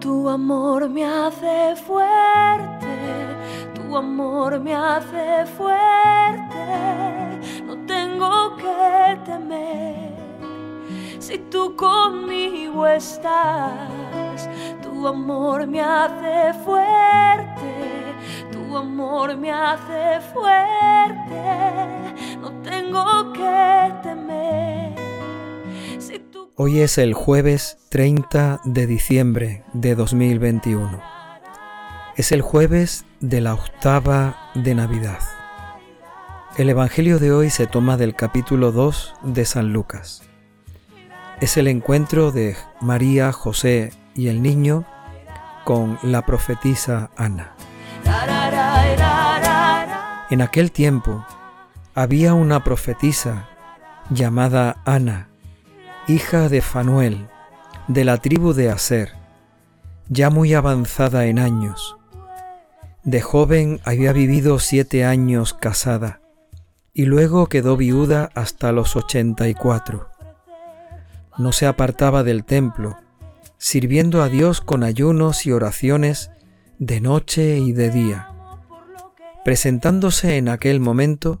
Tu amor me hace fuerte, tu amor me hace fuerte, no tengo que temer. Si tú conmigo estás, tu amor me hace fuerte, tu amor me hace fuerte, no tengo que temer. Hoy es el jueves 30 de diciembre de 2021. Es el jueves de la octava de Navidad. El Evangelio de hoy se toma del capítulo 2 de San Lucas. Es el encuentro de María, José y el niño con la profetisa Ana. En aquel tiempo había una profetisa llamada Ana hija de Fanuel, de la tribu de Aser, ya muy avanzada en años. De joven había vivido siete años casada y luego quedó viuda hasta los ochenta y cuatro. No se apartaba del templo, sirviendo a Dios con ayunos y oraciones de noche y de día. Presentándose en aquel momento,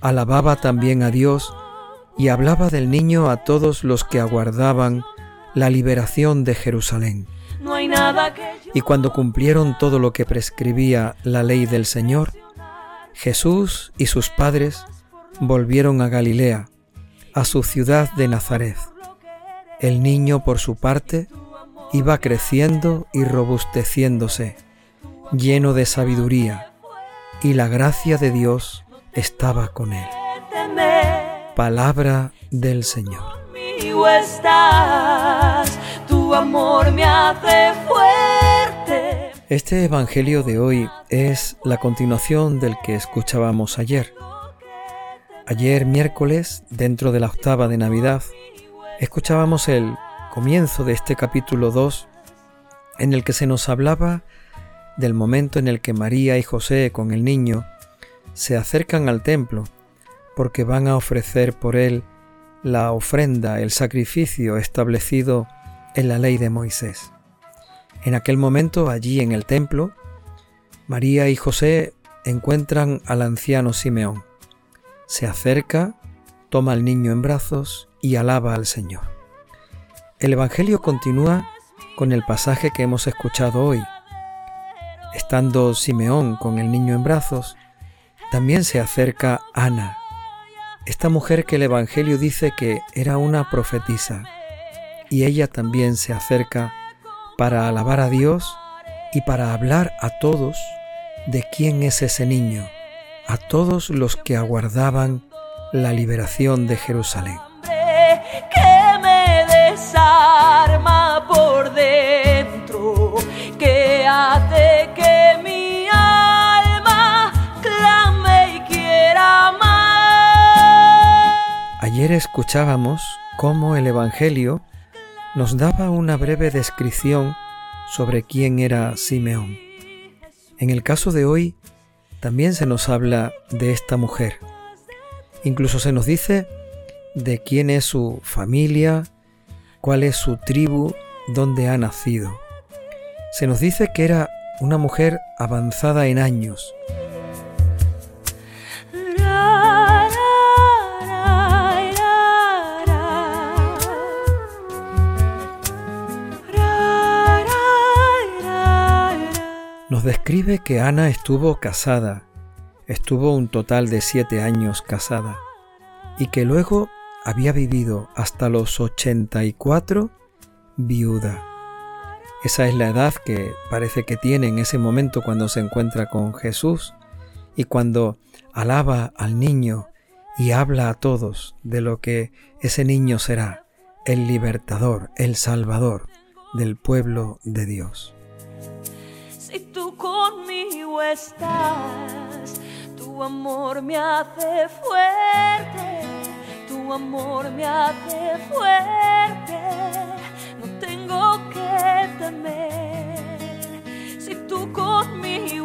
alababa también a Dios y hablaba del niño a todos los que aguardaban la liberación de Jerusalén. Y cuando cumplieron todo lo que prescribía la ley del Señor, Jesús y sus padres volvieron a Galilea, a su ciudad de Nazaret. El niño, por su parte, iba creciendo y robusteciéndose, lleno de sabiduría, y la gracia de Dios estaba con él. Palabra del Señor. tu amor me hace fuerte. Este Evangelio de hoy es la continuación del que escuchábamos ayer. Ayer miércoles, dentro de la octava de Navidad, escuchábamos el comienzo de este capítulo 2 en el que se nos hablaba del momento en el que María y José con el niño se acercan al templo porque van a ofrecer por él la ofrenda, el sacrificio establecido en la ley de Moisés. En aquel momento, allí en el templo, María y José encuentran al anciano Simeón. Se acerca, toma al niño en brazos y alaba al Señor. El Evangelio continúa con el pasaje que hemos escuchado hoy. Estando Simeón con el niño en brazos, también se acerca Ana, esta mujer que el Evangelio dice que era una profetisa, y ella también se acerca para alabar a Dios y para hablar a todos de quién es ese niño, a todos los que aguardaban la liberación de Jerusalén. Que me desarma por Ayer escuchábamos cómo el Evangelio nos daba una breve descripción sobre quién era Simeón. En el caso de hoy, también se nos habla de esta mujer. Incluso se nos dice de quién es su familia, cuál es su tribu, dónde ha nacido. Se nos dice que era una mujer avanzada en años, nos describe que Ana estuvo casada, estuvo un total de siete años casada, y que luego había vivido hasta los 84 viuda. Esa es la edad que parece que tiene en ese momento cuando se encuentra con Jesús y cuando alaba al niño y habla a todos de lo que ese niño será, el libertador, el salvador del pueblo de Dios estás. Tu amor me hace fuerte, tu amor me hace fuerte. No tengo que temer si tú conmigo.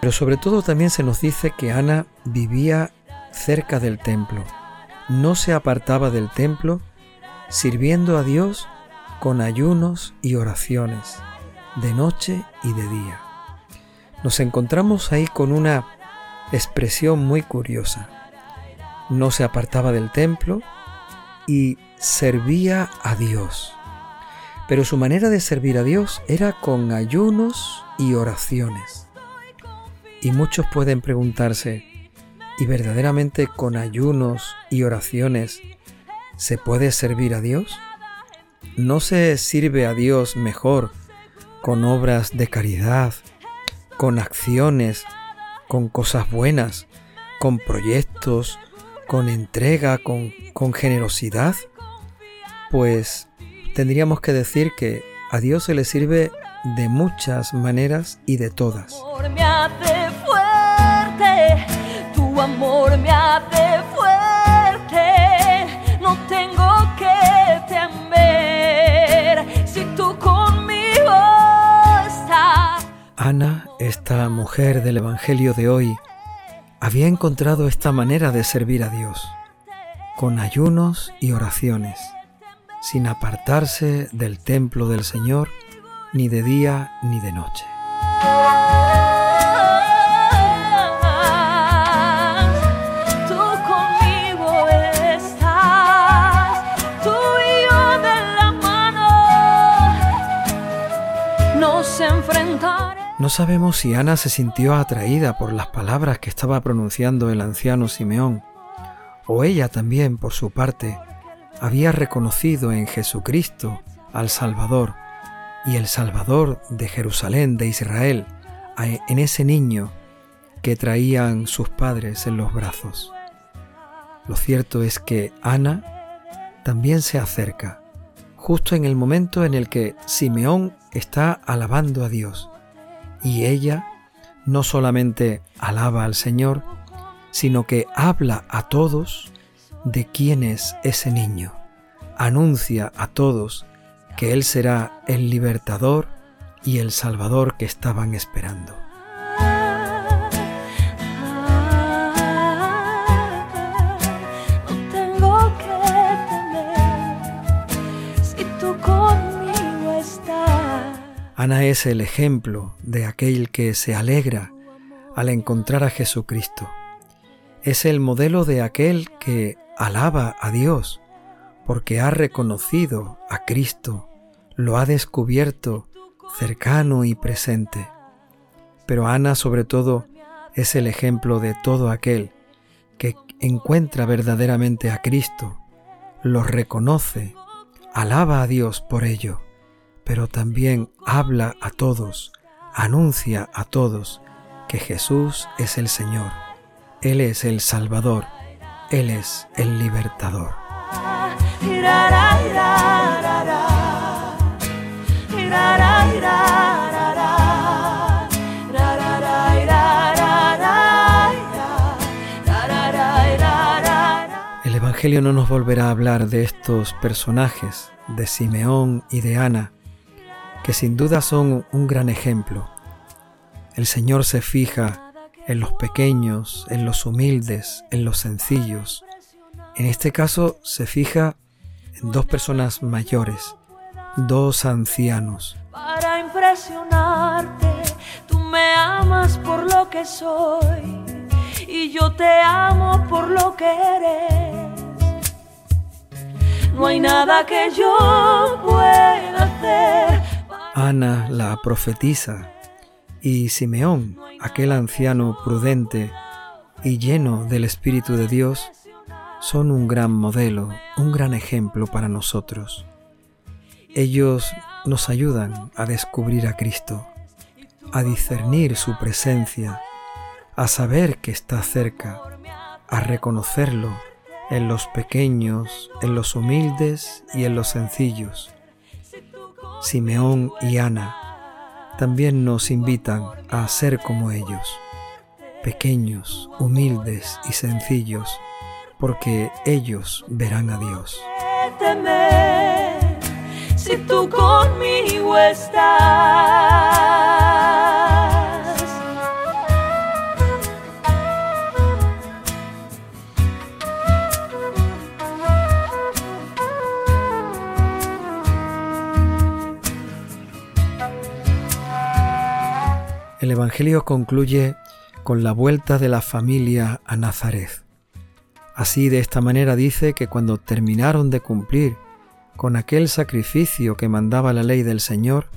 Pero sobre todo también se nos dice que Ana vivía cerca del templo, no se apartaba del templo, sirviendo a Dios con ayunos y oraciones, de noche y de día. Nos encontramos ahí con una expresión muy curiosa. No se apartaba del templo y servía a Dios. Pero su manera de servir a Dios era con ayunos y oraciones. Y muchos pueden preguntarse, ¿y verdaderamente con ayunos y oraciones se puede servir a Dios? ¿No se sirve a Dios mejor con obras de caridad, con acciones, con cosas buenas, con proyectos, con entrega, con, generosidad? Pues tendríamos que decir que a Dios se le sirve de muchas maneras y de todas. Esta mujer del Evangelio de hoy, había encontrado esta manera de servir a Dios, con ayunos y oraciones sin apartarse del templo del Señor ni de día ni de noche. Tú No sabemos si Ana se sintió atraída por las palabras que estaba pronunciando el anciano Simeón, o ella también, por su parte, había reconocido en Jesucristo al Salvador y el Salvador de Jerusalén, de Israel, en ese niño que traían sus padres en los brazos. Lo cierto es que Ana también se acerca, justo en el momento en el que Simeón está alabando a Dios, y ella no solamente alaba al Señor, sino que habla a todos de quién es ese niño. Anuncia a todos que Él será el libertador y el salvador que estaban esperando. Ana es el ejemplo de aquel que se alegra al encontrar a Jesucristo. Es el modelo de aquel que alaba a Dios porque ha reconocido a Cristo, lo ha descubierto cercano y presente. Pero Ana sobre todo es el ejemplo de todo aquel que encuentra verdaderamente a Cristo, lo reconoce, alaba a Dios por ello, pero también habla a todos, anuncia a todos que Jesús es el Señor, Él es el Salvador, él es el libertador. El Evangelio no nos volverá a hablar de estos personajes, de Simeón y de Ana, que sin duda son un gran ejemplo. El Señor se fija en los pequeños, en los humildes, en los sencillos. En este caso se fija en dos personas mayores, dos ancianos. Para impresionarte, tú me amas por lo que soy y yo te amo por lo que eres. No hay nada que yo pueda hacer. Ana la profetiza y Simeón, aquel anciano prudente y lleno del Espíritu de Dios, son un gran modelo, un gran ejemplo para nosotros. Ellos nos ayudan a descubrir a Cristo, a discernir su presencia, a saber que está cerca, a reconocerlo en los pequeños, en los humildes y en los sencillos. Simeón y Ana también nos invitan a ser como ellos, pequeños, humildes y sencillos, porque ellos verán a Dios. El Evangelio concluye con la vuelta de la familia a Nazaret. Así de esta manera dice que cuando terminaron de cumplir con aquel sacrificio que mandaba la ley del Señor,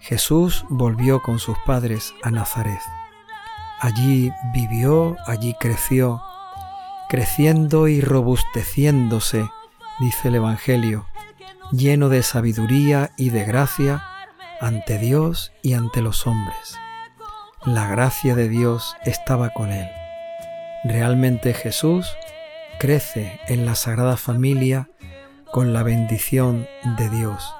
Jesús volvió con sus padres a Nazaret. Allí vivió, allí creció, creciendo y robusteciéndose, dice el Evangelio, lleno de sabiduría y de gracia ante Dios y ante los hombres. La gracia de Dios estaba con él. Realmente Jesús crece en la Sagrada Familia con la bendición de Dios.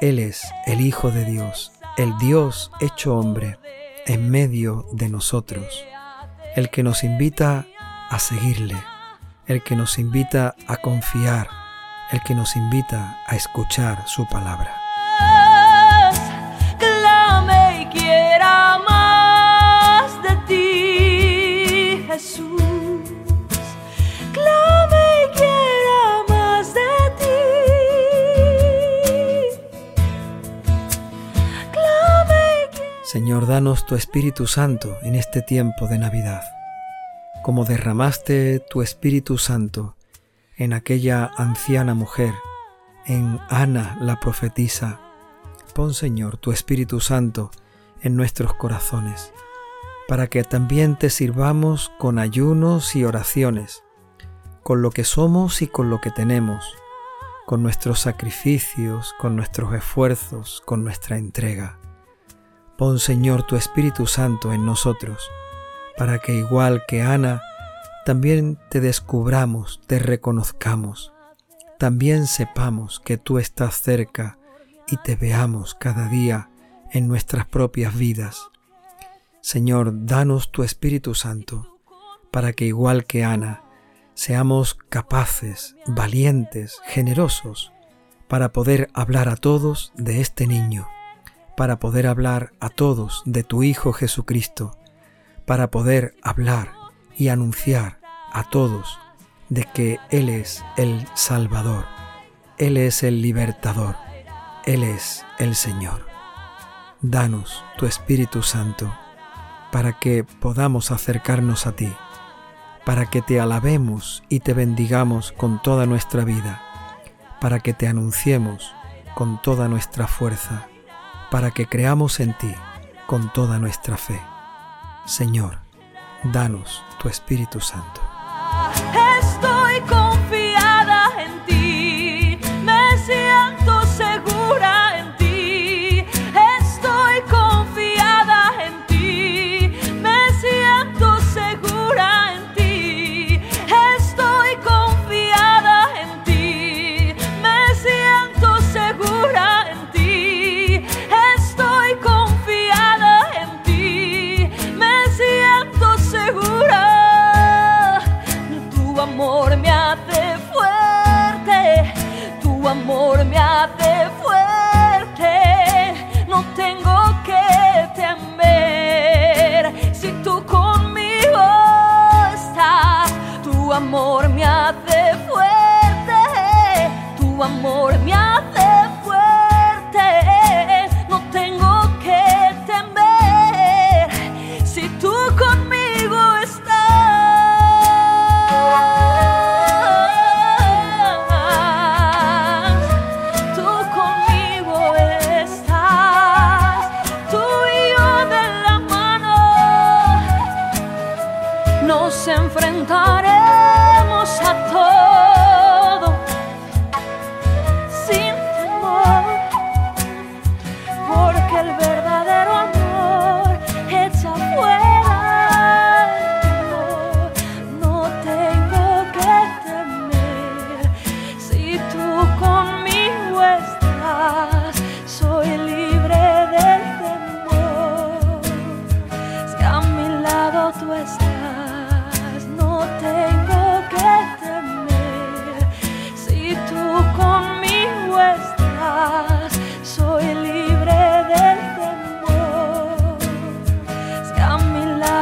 Él es el Hijo de Dios, el Dios hecho hombre en medio de nosotros, el que nos invita a seguirle, el que nos invita a confiar, el que nos invita a escuchar su palabra. Señor, danos tu Espíritu Santo en este tiempo de Navidad, como derramaste tu Espíritu Santo en aquella anciana mujer, en Ana la profetisa. Pon, Señor, tu Espíritu Santo en nuestros corazones, para que también te sirvamos con ayunos y oraciones, con lo que somos y con lo que tenemos, con nuestros sacrificios, con nuestros esfuerzos, con nuestra entrega. Pon Señor tu Espíritu Santo en nosotros, para que igual que Ana, también te descubramos, te reconozcamos, también sepamos que tú estás cerca y te veamos cada día en nuestras propias vidas. Señor, danos tu Espíritu Santo, para que igual que Ana, seamos capaces, valientes, generosos, para poder hablar a todos de este niño para poder hablar a todos de tu Hijo Jesucristo, para poder hablar y anunciar a todos de que Él es el Salvador, Él es el libertador, Él es el Señor. Danos tu Espíritu Santo para que podamos acercarnos a ti, para que te alabemos y te bendigamos con toda nuestra vida, para que te anunciemos con toda nuestra fuerza para que creamos en ti con toda nuestra fe. Señor, danos tu Espíritu Santo. Amor me hace fuerte, tu amor me hace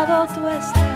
All the stars.